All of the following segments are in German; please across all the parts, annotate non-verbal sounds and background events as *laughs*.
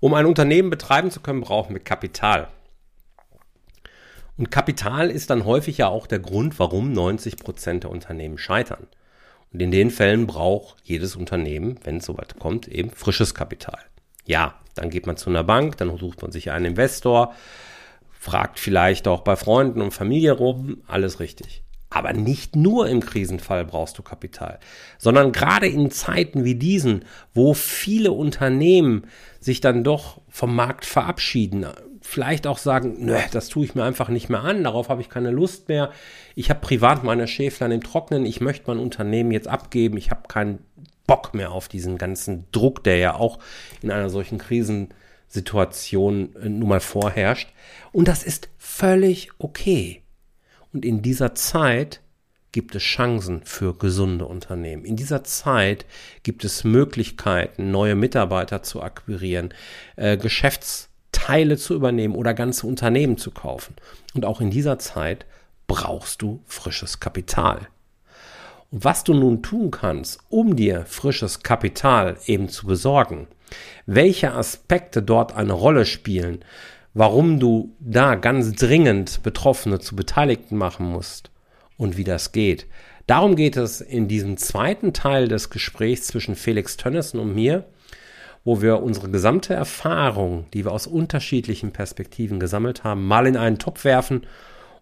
Um ein Unternehmen betreiben zu können, brauchen wir Kapital. Und Kapital ist dann häufig ja auch der Grund, warum 90 Prozent der Unternehmen scheitern. Und in den Fällen braucht jedes Unternehmen, wenn es soweit kommt, eben frisches Kapital. Ja, dann geht man zu einer Bank, dann sucht man sich einen Investor, fragt vielleicht auch bei Freunden und Familie rum, alles richtig. Aber nicht nur im Krisenfall brauchst du Kapital, sondern gerade in Zeiten wie diesen, wo viele Unternehmen sich dann doch vom Markt verabschieden, vielleicht auch sagen, nö, das tue ich mir einfach nicht mehr an, darauf habe ich keine Lust mehr. Ich habe privat meine Schäflein im Trocknen, ich möchte mein Unternehmen jetzt abgeben, ich habe keinen Bock mehr auf diesen ganzen Druck, der ja auch in einer solchen Krisensituation äh, nun mal vorherrscht. Und das ist völlig okay. Und in dieser Zeit gibt es Chancen für gesunde Unternehmen. In dieser Zeit gibt es Möglichkeiten, neue Mitarbeiter zu akquirieren, äh, Geschäftsteile zu übernehmen oder ganze Unternehmen zu kaufen. Und auch in dieser Zeit brauchst du frisches Kapital. Und was du nun tun kannst, um dir frisches Kapital eben zu besorgen, welche Aspekte dort eine Rolle spielen, warum du da ganz dringend Betroffene zu Beteiligten machen musst und wie das geht. Darum geht es in diesem zweiten Teil des Gesprächs zwischen Felix Tönnissen und mir, wo wir unsere gesamte Erfahrung, die wir aus unterschiedlichen Perspektiven gesammelt haben, mal in einen Topf werfen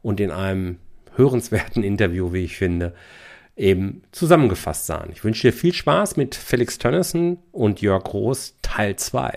und in einem hörenswerten Interview, wie ich finde, eben zusammengefasst sahen. Ich wünsche dir viel Spaß mit Felix Tönnissen und Jörg Groß Teil 2.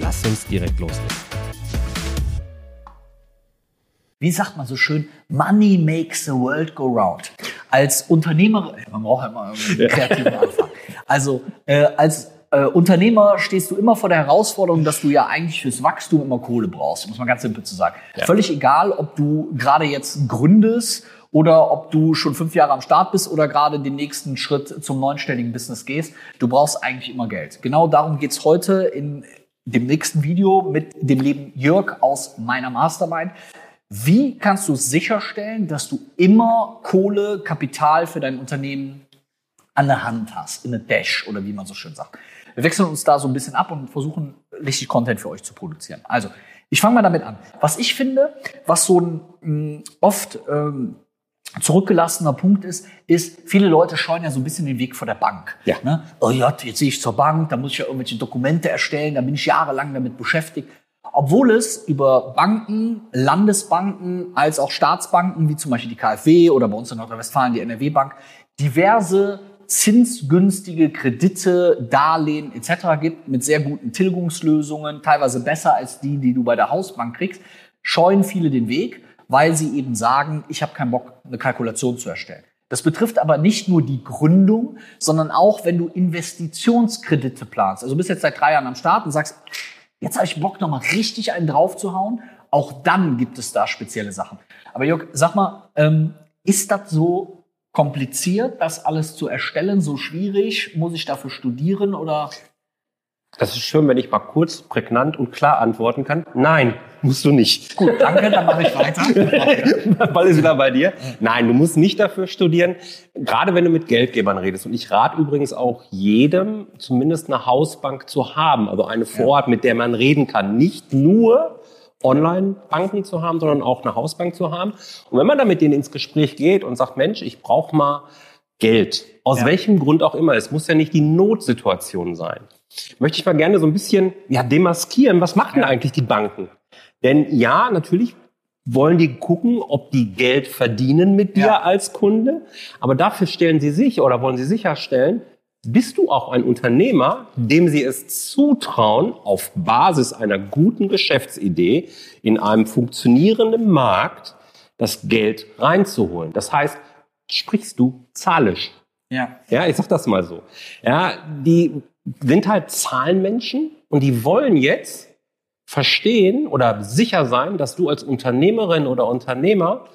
Lass uns direkt loslegen. Wie sagt man so schön? Money makes the world go round. Als Unternehmer, man braucht immer einen kreativen Anfang. Also äh, als äh, Unternehmer stehst du immer vor der Herausforderung, dass du ja eigentlich fürs Wachstum immer Kohle brauchst, muss man ganz simpel zu sagen. Ja. Völlig egal, ob du gerade jetzt gründest oder ob du schon fünf Jahre am Start bist oder gerade den nächsten Schritt zum neunstelligen Business gehst. Du brauchst eigentlich immer Geld. Genau darum geht's heute in dem nächsten Video mit dem lieben Jörg aus meiner Mastermind. Wie kannst du sicherstellen, dass du immer Kohle, Kapital für dein Unternehmen an der Hand hast, in der Dash oder wie man so schön sagt. Wir wechseln uns da so ein bisschen ab und versuchen richtig Content für euch zu produzieren. Also, ich fange mal damit an. Was ich finde, was so ein mh, oft ähm, zurückgelassener Punkt ist, ist, viele Leute scheuen ja so ein bisschen den Weg vor der Bank. Ja. Ne? Oh ja, jetzt sehe ich zur Bank, da muss ich ja irgendwelche Dokumente erstellen, da bin ich jahrelang damit beschäftigt. Obwohl es über Banken, Landesbanken als auch Staatsbanken, wie zum Beispiel die KfW oder bei uns in Nordrhein-Westfalen die NRW-Bank, diverse zinsgünstige Kredite, Darlehen etc. gibt mit sehr guten Tilgungslösungen, teilweise besser als die, die du bei der Hausbank kriegst, scheuen viele den Weg weil sie eben sagen, ich habe keinen Bock, eine Kalkulation zu erstellen. Das betrifft aber nicht nur die Gründung, sondern auch, wenn du Investitionskredite planst. Also du bist jetzt seit drei Jahren am Start und sagst, jetzt habe ich Bock, nochmal richtig einen draufzuhauen. Auch dann gibt es da spezielle Sachen. Aber Jörg, sag mal, ähm, ist das so kompliziert, das alles zu erstellen, so schwierig? Muss ich dafür studieren oder? Das ist schön, wenn ich mal kurz, prägnant und klar antworten kann. Nein, musst du nicht. Gut, danke, dann mache ich weiter. *laughs* Ball ist wieder bei dir. Nein, du musst nicht dafür studieren, gerade wenn du mit Geldgebern redest. Und ich rate übrigens auch jedem, zumindest eine Hausbank zu haben, also eine Vorort, mit der man reden kann. Nicht nur Online-Banken zu haben, sondern auch eine Hausbank zu haben. Und wenn man da mit denen ins Gespräch geht und sagt, Mensch, ich brauche mal Geld, aus ja. welchem Grund auch immer, es muss ja nicht die Notsituation sein möchte ich mal gerne so ein bisschen ja, demaskieren. Was machen ja. eigentlich die Banken? Denn ja, natürlich wollen die gucken, ob die Geld verdienen mit dir ja. als Kunde. Aber dafür stellen sie sich oder wollen sie sicherstellen, bist du auch ein Unternehmer, dem sie es zutrauen, auf Basis einer guten Geschäftsidee in einem funktionierenden Markt das Geld reinzuholen. Das heißt, sprichst du zahlisch. Ja. Ja, ich sag das mal so. Ja, die sind halt Zahlenmenschen und die wollen jetzt verstehen oder sicher sein, dass du als Unternehmerin oder Unternehmer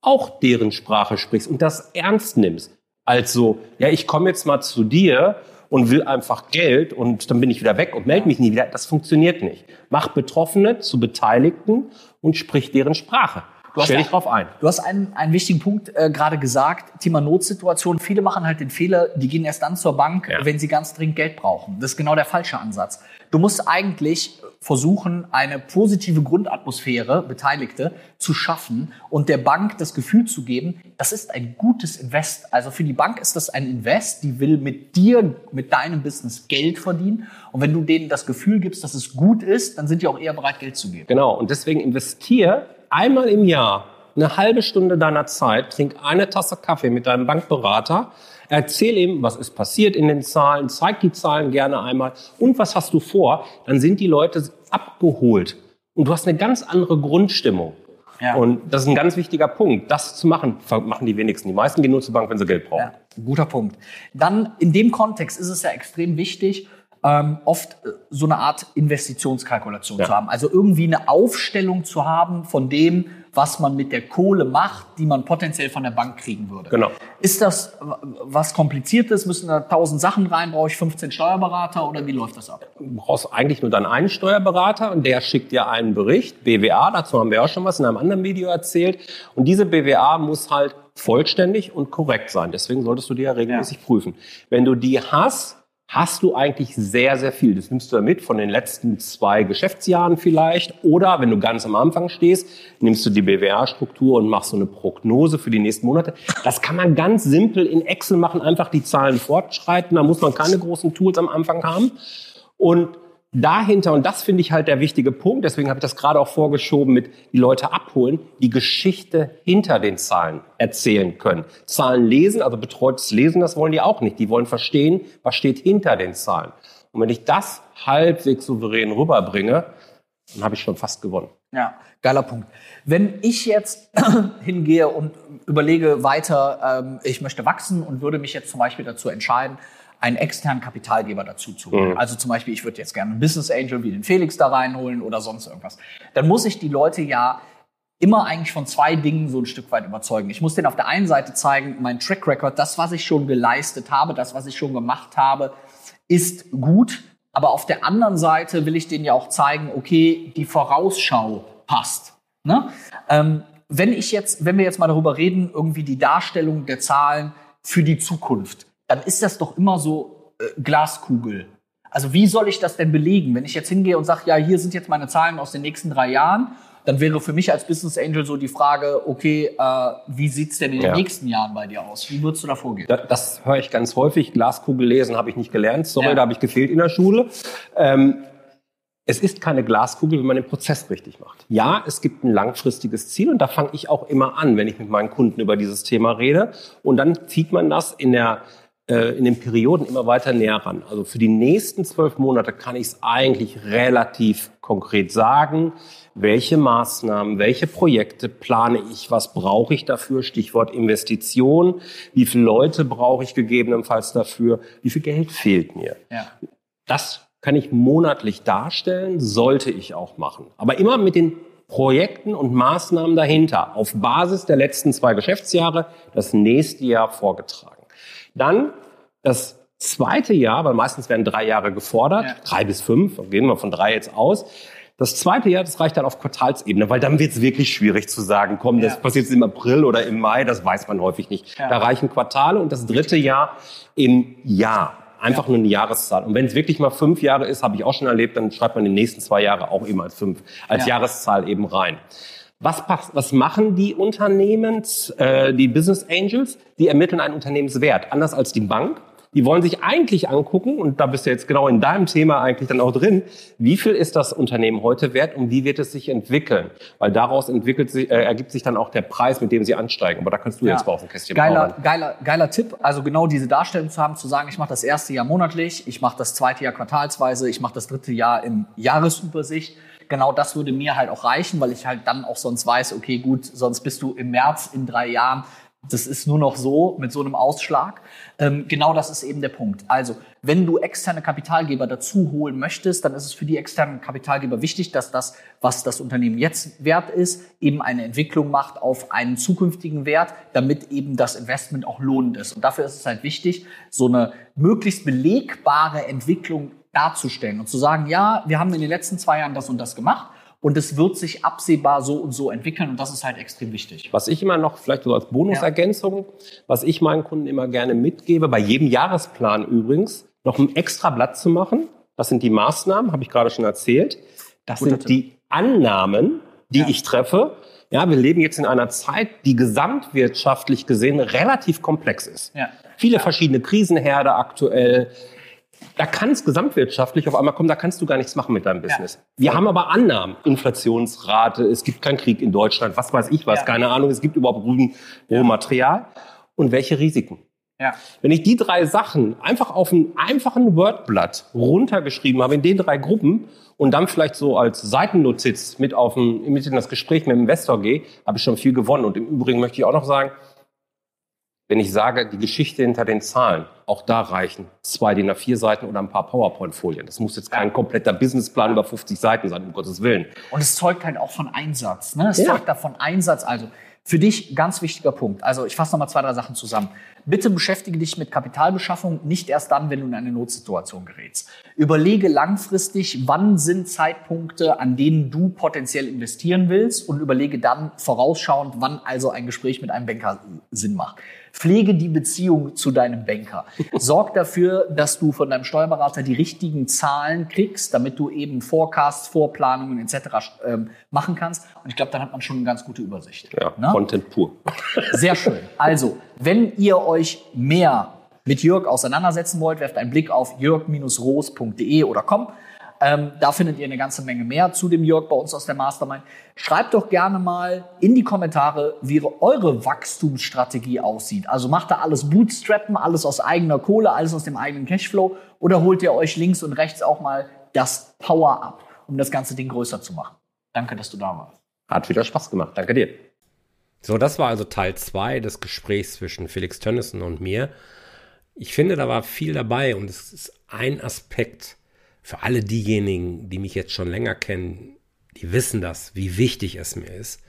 auch deren Sprache sprichst und das ernst nimmst. Also, ja, ich komme jetzt mal zu dir und will einfach Geld und dann bin ich wieder weg und melde mich nie wieder. Das funktioniert nicht. Mach Betroffene zu Beteiligten und sprich deren Sprache. Du Stell dich drauf ein. Du hast einen, einen wichtigen Punkt äh, gerade gesagt, Thema Notsituation. Viele machen halt den Fehler, die gehen erst dann zur Bank, Ja. wenn sie ganz dringend Geld brauchen. Das ist genau der falsche Ansatz. Du musst eigentlich versuchen, eine positive Grundatmosphäre, Beteiligte, zu schaffen und der Bank das Gefühl zu geben, das ist ein gutes Invest. Also für die Bank ist das ein Invest, die will mit dir, mit deinem Business Geld verdienen. Und wenn du denen das Gefühl gibst, dass es gut ist, dann sind die auch eher bereit, Geld zu geben. Genau. Und deswegen investier einmal im Jahr eine halbe Stunde deiner Zeit, trink eine Tasse Kaffee mit deinem Bankberater, erzähl ihm, was ist passiert in den Zahlen, zeig die Zahlen gerne einmal und was hast du vor, dann sind die Leute abgeholt. Und du hast eine ganz andere Grundstimmung. Ja. Und das ist ein ganz wichtiger Punkt. Das zu machen, machen die wenigsten. Die meisten gehen nur zur Bank, wenn sie Geld brauchen. Ja, guter Punkt. Dann in dem Kontext ist es ja extrem wichtig, ähm, oft äh, so eine Art Investitionskalkulation Ja. zu haben. Also irgendwie eine Aufstellung zu haben von dem, was man mit der Kohle macht, die man potenziell von der Bank kriegen würde. Genau. Ist das was Kompliziertes? Müssen da tausend Sachen rein? Brauche ich 15 Steuerberater oder wie läuft das ab? Du brauchst eigentlich nur deinen einen Steuerberater und der schickt dir einen Bericht, BWA, dazu haben wir auch schon was in einem anderen Video erzählt. Und diese BWA muss halt vollständig und korrekt sein. Deswegen solltest du die ja regelmäßig prüfen. Wenn du die hast, hast du eigentlich sehr, sehr viel. Das nimmst du mit von den letzten zwei Geschäftsjahren vielleicht. Oder wenn du ganz am Anfang stehst, nimmst du die BWA-Struktur und machst so eine Prognose für die nächsten Monate. Das kann man ganz simpel in Excel machen, einfach die Zahlen fortschreiten. Da muss man keine großen Tools am Anfang haben. Und dahinter, und das finde ich halt der wichtige Punkt, deswegen habe ich das gerade auch vorgeschoben mit die Leute abholen, die Geschichte hinter den Zahlen erzählen können. Zahlen lesen, also betreutes Lesen, das wollen die auch nicht. Die wollen verstehen, was steht hinter den Zahlen. Und wenn ich das halbwegs souverän rüberbringe, dann habe ich schon fast gewonnen. Ja, geiler Punkt. Wenn ich jetzt *clears throat* hingehe und überlege weiter, ähm, ich möchte wachsen und würde mich jetzt zum Beispiel dazu entscheiden, einen externen Kapitalgeber dazu zu holen. Also zum Beispiel, ich würde jetzt gerne einen Business Angel wie den Felix da reinholen oder sonst irgendwas. Dann muss ich die Leute ja immer eigentlich von zwei Dingen so ein Stück weit überzeugen. Ich muss denen auf der einen Seite zeigen, mein Track Record, das, was ich schon geleistet habe, das, was ich schon gemacht habe, ist gut. Aber auf der anderen Seite will ich denen ja auch zeigen, okay, die Vorausschau passt. Ne? Ähm, wenn ich jetzt, wenn wir jetzt mal darüber reden, irgendwie die Darstellung der Zahlen für die Zukunft, dann ist das doch immer so äh, Glaskugel. Also wie soll ich das denn belegen? Wenn ich jetzt hingehe und sage, ja, hier sind jetzt meine Zahlen aus den nächsten drei Jahren, dann wäre für mich als Business Angel so die Frage, okay, äh, wie sieht's denn in den Ja. nächsten Jahren bei dir aus? Wie würdest du da vorgehen? Das, das höre ich ganz häufig. Glaskugel lesen habe ich nicht gelernt. Sorry, Ja. da habe ich gefehlt in der Schule. Ähm, es ist keine Glaskugel, wenn man den Prozess richtig macht. Ja, es gibt ein langfristiges Ziel und da fange ich auch immer an, wenn ich mit meinen Kunden über dieses Thema rede. Und dann zieht man das in der in den Perioden immer weiter näher ran. Also für die nächsten zwölf Monate kann ich es eigentlich relativ konkret sagen, welche Maßnahmen, welche Projekte plane ich, was brauche ich dafür, Stichwort Investition, wie viele Leute brauche ich gegebenenfalls dafür, wie viel Geld fehlt mir. Ja. Das kann ich monatlich darstellen, sollte ich auch machen. Aber immer mit den Projekten und Maßnahmen dahinter, auf Basis der letzten zwei Geschäftsjahre, das nächste Jahr vorgetragen. Dann das zweite Jahr, weil meistens werden drei Jahre gefordert, Ja. drei bis fünf, gehen wir von drei jetzt aus. Das zweite Jahr, das reicht dann auf Quartalsebene, weil dann wird es wirklich schwierig zu sagen, komm, das Ja. passiert jetzt im April oder im Mai, das weiß man häufig nicht. Ja. Da reichen Quartale und das dritte Jahr im Jahr. Einfach nur eine Jahreszahl. Und wenn es wirklich mal fünf Jahre ist, habe ich auch schon erlebt, dann schreibt man die nächsten zwei Jahre auch eben als fünf, als Ja. Jahreszahl eben rein. Was, pass- was machen die Unternehmens, äh, die Business Angels? Die ermitteln einen Unternehmenswert, anders als die Bank. Die wollen sich eigentlich angucken, und da bist du jetzt genau in deinem Thema eigentlich dann auch drin, wie viel ist das Unternehmen heute wert und wie wird es sich entwickeln? Weil daraus entwickelt sich, äh, ergibt sich dann auch der Preis, mit dem sie ansteigen. Aber da kannst du jetzt mal auf dem Kästchen geiler, geiler, geiler Tipp. Also genau diese Darstellung zu haben, zu sagen, ich mache das erste Jahr monatlich, ich mache das zweite Jahr quartalsweise, ich mache das dritte Jahr im Jahresübersicht. Genau das würde mir halt auch reichen, weil ich halt dann auch sonst weiß, okay, gut, sonst bist du im März in drei Jahren Das ist nur noch so mit so einem Ausschlag. Ähm, genau das ist eben der Punkt. Also, wenn du externe Kapitalgeber dazu holen möchtest, dann ist es für die externen Kapitalgeber wichtig, dass das, was das Unternehmen jetzt wert ist, eben eine Entwicklung macht auf einen zukünftigen Wert, damit eben das Investment auch lohnend ist. Und dafür ist es halt wichtig, so eine möglichst belegbare Entwicklung darzustellen und zu sagen, ja, wir haben in den letzten zwei Jahren das und das gemacht und es wird sich absehbar so und so entwickeln und das ist halt extrem wichtig. Was ich immer noch, vielleicht so als Bonusergänzung, ja. was ich meinen Kunden immer gerne mitgebe, bei jedem Jahresplan übrigens, noch ein extra Blatt zu machen. Das sind die Maßnahmen, habe ich gerade schon erzählt. Das Guter sind Tipp. die Annahmen, die ja. ich treffe. Ja, wir leben jetzt in einer Zeit, die gesamtwirtschaftlich gesehen relativ komplex ist. Ja. Viele verschiedene Krisenherde aktuell, da kann es gesamtwirtschaftlich auf einmal kommen, da kannst du gar nichts machen mit deinem Business. Ja. Wir haben aber Annahmen. Inflationsrate, es gibt keinen Krieg in Deutschland, was weiß ich was, ja. keine Ahnung, es gibt überhaupt Rohmaterial. Und welche Risiken? Ja. Wenn ich die drei Sachen einfach auf einem einfachen Wordblatt runtergeschrieben habe, in den drei Gruppen, und dann vielleicht so als Seitennotiz mit, auf ein, mit in das Gespräch mit dem Investor gehe, habe ich schon viel gewonnen. Und im Übrigen möchte ich auch noch sagen, wenn ich sage, die Geschichte hinter den Zahlen, auch da reichen zwei DIN A4 Seiten oder ein paar PowerPoint-Folien. Das muss jetzt kein kompletter Businessplan über 50 Seiten sein, um Gottes Willen. Und es zeugt halt auch von Einsatz. Ne? Es ja. zeugt davon Einsatz. Also für dich ganz wichtiger Punkt. Also ich fasse nochmal zwei, drei Sachen zusammen. Bitte beschäftige dich mit Kapitalbeschaffung nicht erst dann, wenn du in eine Notsituation gerätst. Überlege langfristig, wann sind Zeitpunkte, an denen du potenziell investieren willst und überlege dann vorausschauend, wann also ein Gespräch mit einem Banker Sinn macht. Pflege die Beziehung zu deinem Banker. *laughs* Sorg dafür, dass du von deinem Steuerberater die richtigen Zahlen kriegst, damit du eben Forecasts, Vorplanungen etc. Ähm, machen kannst. Und ich glaube, dann hat man schon eine ganz gute Übersicht. Ja, ne? Content pur. *laughs* Sehr schön. Also, wenn ihr euch mehr mit Jörg auseinandersetzen wollt, werft einen Blick auf jörg-roos.de oder com. Ähm, da findet ihr eine ganze Menge mehr zu dem Jörg bei uns aus der Mastermind. Schreibt doch gerne mal in die Kommentare, wie eure Wachstumsstrategie aussieht. Also macht da alles Bootstrappen, alles aus eigener Kohle, alles aus dem eigenen Cashflow oder holt ihr euch links und rechts auch mal das Power-Up, um das ganze Ding größer zu machen. Danke, dass du da warst. Hat wieder Spaß gemacht. Danke dir. So, das war also Teil 2 des Gesprächs zwischen Felix Tönnissen und mir. Ich finde, da war viel dabei und es ist ein Aspekt, für alle diejenigen, die mich jetzt schon länger kennen, die wissen das, wie wichtig es mir ist.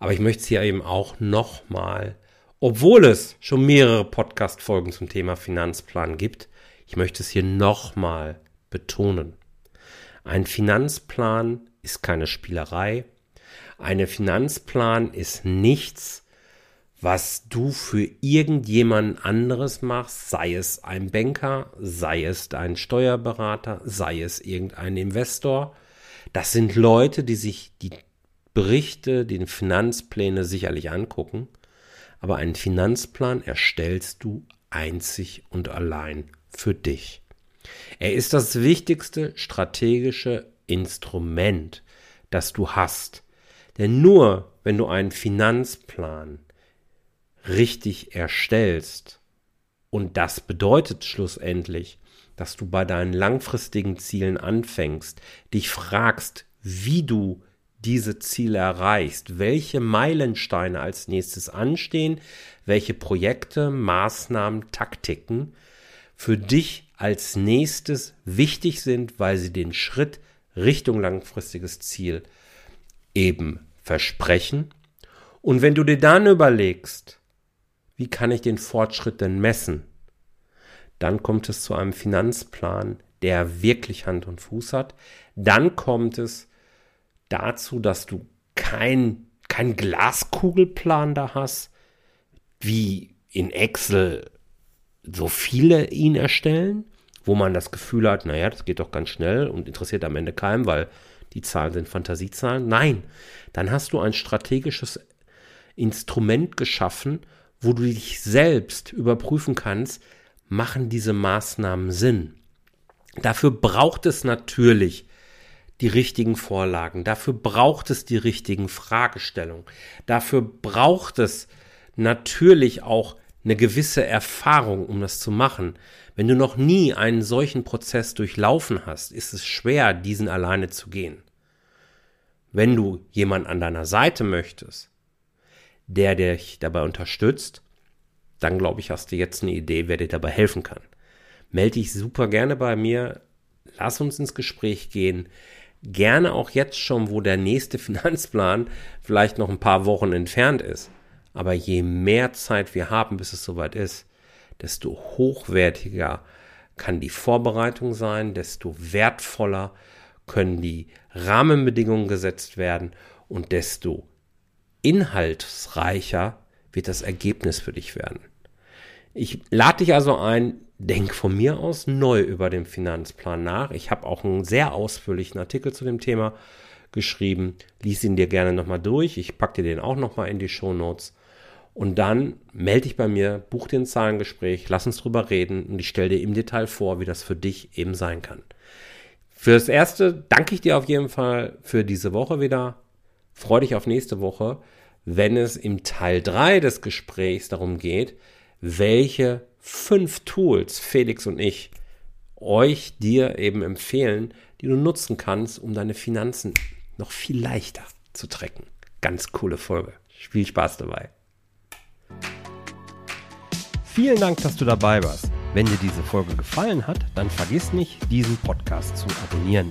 Aber ich möchte es hier eben auch nochmal, obwohl es schon mehrere Podcast-Folgen zum Thema Finanzplan gibt, ich möchte es hier nochmal betonen. Ein Finanzplan ist keine Spielerei. Ein Finanzplan ist nichts, was du für irgendjemand anderes machst, sei es ein Banker, sei es ein Steuerberater, sei es irgendein Investor. Das sind Leute, die sich die Berichte, die Finanzpläne sicherlich angucken, aber einen Finanzplan erstellst du einzig und allein für dich. Er ist das wichtigste strategische Instrument, das du hast. Denn nur wenn du einen Finanzplan richtig erstellst. Und das bedeutet schlussendlich, dass du bei deinen langfristigen Zielen anfängst, dich fragst, wie du diese Ziele erreichst, welche Meilensteine als nächstes anstehen, welche Projekte, Maßnahmen, Taktiken für dich als nächstes wichtig sind, weil sie den Schritt Richtung langfristiges Ziel eben versprechen. Und wenn du dir dann überlegst, wie kann ich den Fortschritt denn messen? Dann kommt es zu einem Finanzplan, der wirklich Hand und Fuß hat. Dann kommt es dazu, dass du kein, kein Glaskugelplan da hast, wie in Excel so viele ihn erstellen, wo man das Gefühl hat, naja, das geht doch ganz schnell und interessiert am Ende keinem, weil die Zahlen sind Fantasiezahlen. Nein, dann hast du ein strategisches Instrument geschaffen, wo du dich selbst überprüfen kannst, machen diese Maßnahmen Sinn. Dafür braucht es natürlich die richtigen Vorlagen, dafür braucht es die richtigen Fragestellungen, dafür braucht es natürlich auch eine gewisse Erfahrung, um das zu machen. Wenn du noch nie einen solchen Prozess durchlaufen hast, ist es schwer, diesen alleine zu gehen. Wenn du jemand an deiner Seite möchtest, der dich dabei unterstützt, dann glaube ich, hast du jetzt eine Idee, wer dir dabei helfen kann. Melde dich super gerne bei mir. Lass uns ins Gespräch gehen. Gerne auch jetzt schon, wo der nächste *laughs* Finanzplan vielleicht noch ein paar Wochen entfernt ist. Aber je mehr Zeit wir haben, bis es soweit ist, desto hochwertiger kann die Vorbereitung sein, desto wertvoller können die Rahmenbedingungen gesetzt werden und desto inhaltsreicher wird das Ergebnis für dich werden. Ich lade dich also ein, denk von mir aus neu über den Finanzplan nach. Ich habe auch einen sehr ausführlichen Artikel zu dem Thema geschrieben. Lies ihn dir gerne nochmal durch. Ich packe dir den auch nochmal in die Show Notes. Und dann melde dich bei mir, buch dir ein Zahlengespräch, lass uns drüber reden und ich stelle dir im Detail vor, wie das für dich eben sein kann. Für das Erste danke ich dir auf jeden Fall für diese Woche wieder. Freue dich auf nächste Woche, wenn es im Teil 3 des Gesprächs darum geht, welche fünf Tools Felix und ich euch dir eben empfehlen, die du nutzen kannst, um deine Finanzen noch viel leichter zu tracken. Ganz coole Folge. Viel Spaß dabei. Vielen Dank, dass du dabei warst. Wenn dir diese Folge gefallen hat, dann vergiss nicht, diesen Podcast zu abonnieren.